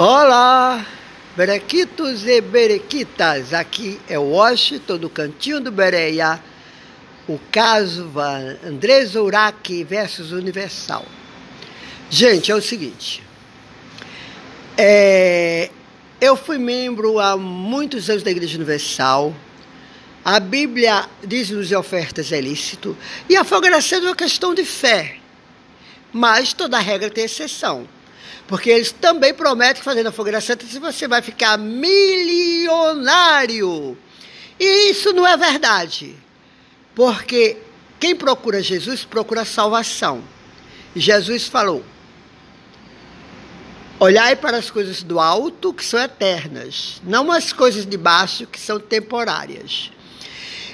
Olá, berequitos e berequitas, aqui é Washington, do Cantinho do Bereia, o caso Andrés Urach versus Universal. Gente, é o seguinte, é, eu fui membro há muitos anos da Igreja Universal, a Bíblia diz-nos ofertas é lícito, e a fogação é uma questão de fé, mas toda regra tem exceção. Porque eles também prometem que fazendo a fogueira santa você vai ficar milionário. E isso não é verdade. Porque quem procura Jesus procura salvação. E Jesus falou: Olhai para as coisas do alto, que são eternas, não as coisas de baixo, que são temporárias.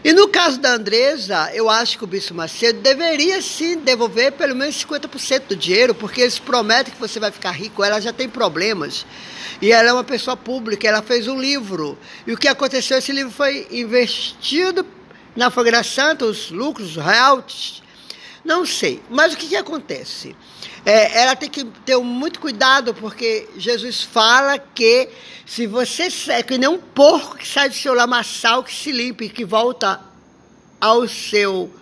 E no caso da Andresa, eu acho que o Bispo Macedo deveria sim devolver pelo menos 50% do dinheiro, porque eles prometem que você vai ficar rico, ela já tem problemas. E ela é uma pessoa pública, ela fez um livro. E o que aconteceu? Esse livro foi investido na Fogueira Santa, os lucros, royalties, não sei. Mas o que, que acontece? É, ela tem que ter muito cuidado, porque Jesus fala que se você é que nem um porco que sai do seu lamaçal, que se limpe, que volta ao seu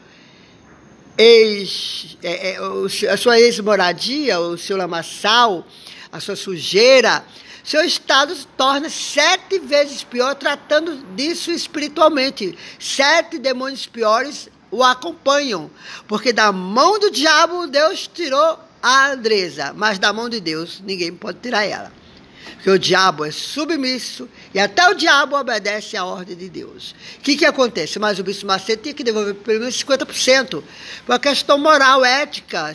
ex, é, é, a sua ex-moradia, o seu lamaçal, a sua sujeira, seu estado se torna sete vezes pior tratando disso espiritualmente. Sete demônios piores o acompanham, porque da mão do diabo Deus tirou a Andresa, mas da mão de Deus ninguém pode tirar ela. Porque o diabo é submisso e até o diabo obedece à ordem de Deus. O que, que acontece? Mas o bispo Macedo tinha que devolver pelo menos 50%, por uma questão moral, ética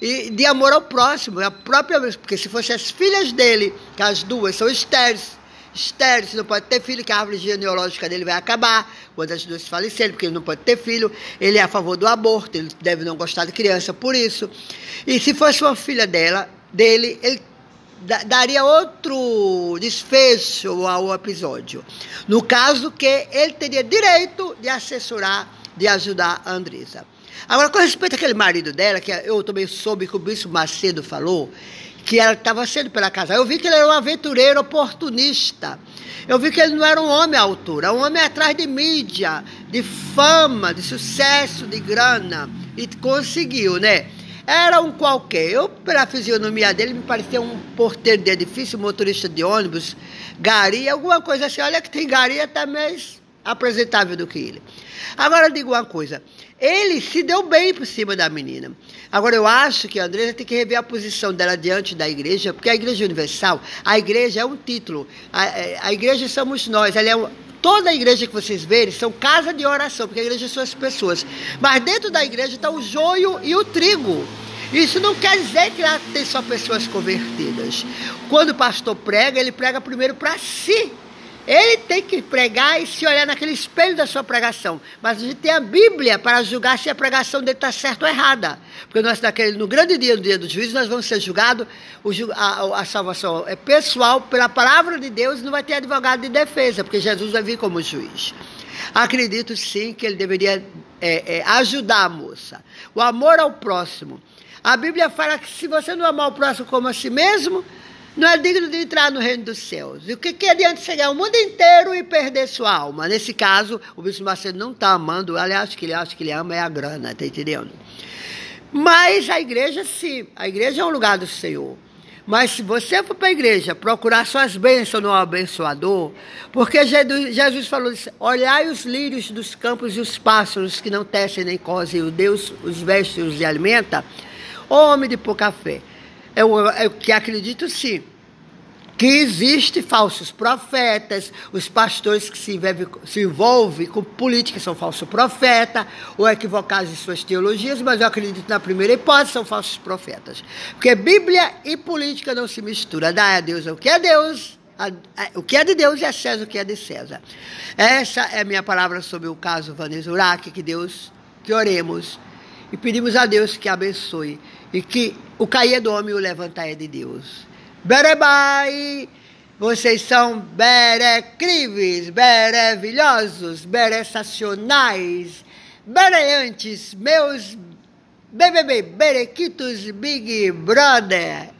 e de amor ao próximo. A própria, porque se fossem as filhas dele, que as duas são estéreis, estéreo, você não pode ter filho, que a árvore genealógica dele vai acabar quando as duas falecerem, porque ele não pode ter filho. Ele é a favor do aborto, ele deve não gostar de criança por isso. E se fosse uma filha dela, dele, ele daria outro desfecho ao episódio. No caso que ele teria direito de assessorar, de ajudar a Andresa. Agora, com respeito àquele marido dela, que eu também soube que o Bispo Macedo falou, que ela estava sendo pela casa. Eu vi que ele era um aventureiro oportunista. Eu vi que ele não era um homem à altura, um homem atrás de mídia, de fama, de sucesso, de grana. E conseguiu, né? Era um qualquer. Eu, pela fisionomia dele, me parecia um porteiro de edifício, motorista de ônibus, gari, alguma coisa assim. Olha que tem gari até mais apresentável do que ele. Agora, digo uma coisa. Ele se deu bem por cima da menina. Agora, eu acho que a Andresa tem que rever a posição dela diante da igreja, porque a Igreja Universal, a igreja é um título. A, é, a igreja somos nós, ela é um, Toda a igreja que vocês verem são casa de oração, porque a igreja são as pessoas. Mas dentro da igreja está o joio e o trigo. Isso não quer dizer que lá tem só pessoas convertidas. Quando o pastor prega, ele prega primeiro para si. Ele tem que pregar e se olhar naquele espelho da sua pregação. Mas a gente tem a Bíblia para julgar se a pregação dele está certa ou errada. Porque nós, naquele, no grande dia, no dia do juízo, nós vamos ser julgados. A, a, salvação é pessoal pela palavra de Deus, não vai ter advogado de defesa, porque Jesus vai vir como juiz. Acredito sim que ele deveria é, é, ajudar a moça. O amor ao próximo. A Bíblia fala que se você não amar o próximo como a si mesmo, não é digno de entrar no reino dos céus. E o que, que adianta chegar o mundo inteiro e perder sua alma? Nesse caso, o bispo Macedo não está amando, aliás, que ele acha que ele ama é a grana, está entendendo? Mas a igreja, sim, a igreja é um lugar do Senhor. Mas se você for para a igreja procurar suas bênçãos no abençoador, porque Jesus falou isso, olhai os lírios dos campos e os pássaros que não tecem nem cosem, o Deus os veste e os alimenta, homem de pouca fé. Eu, eu que acredito sim que existe falsos profetas, os pastores que se envolvem, se envolvem com política são falsos profetas, ou equivocados em suas teologias, mas eu acredito na primeira hipótese, são falsos profetas. Porque Bíblia e política não se misturam. Dá a Deus o que é Deus, o que é de Deus e a César o que é de César. Essa é a minha palavra sobre o caso Vanessa Uraque, que Deus, que oremos e pedimos a Deus que abençoe e que o cair é do homem e o levantar é de Deus. Berebai! Vocês são berecríveis, berevilhosos, beressacionais, bereantes, meus BBB, berequitos Big Brother.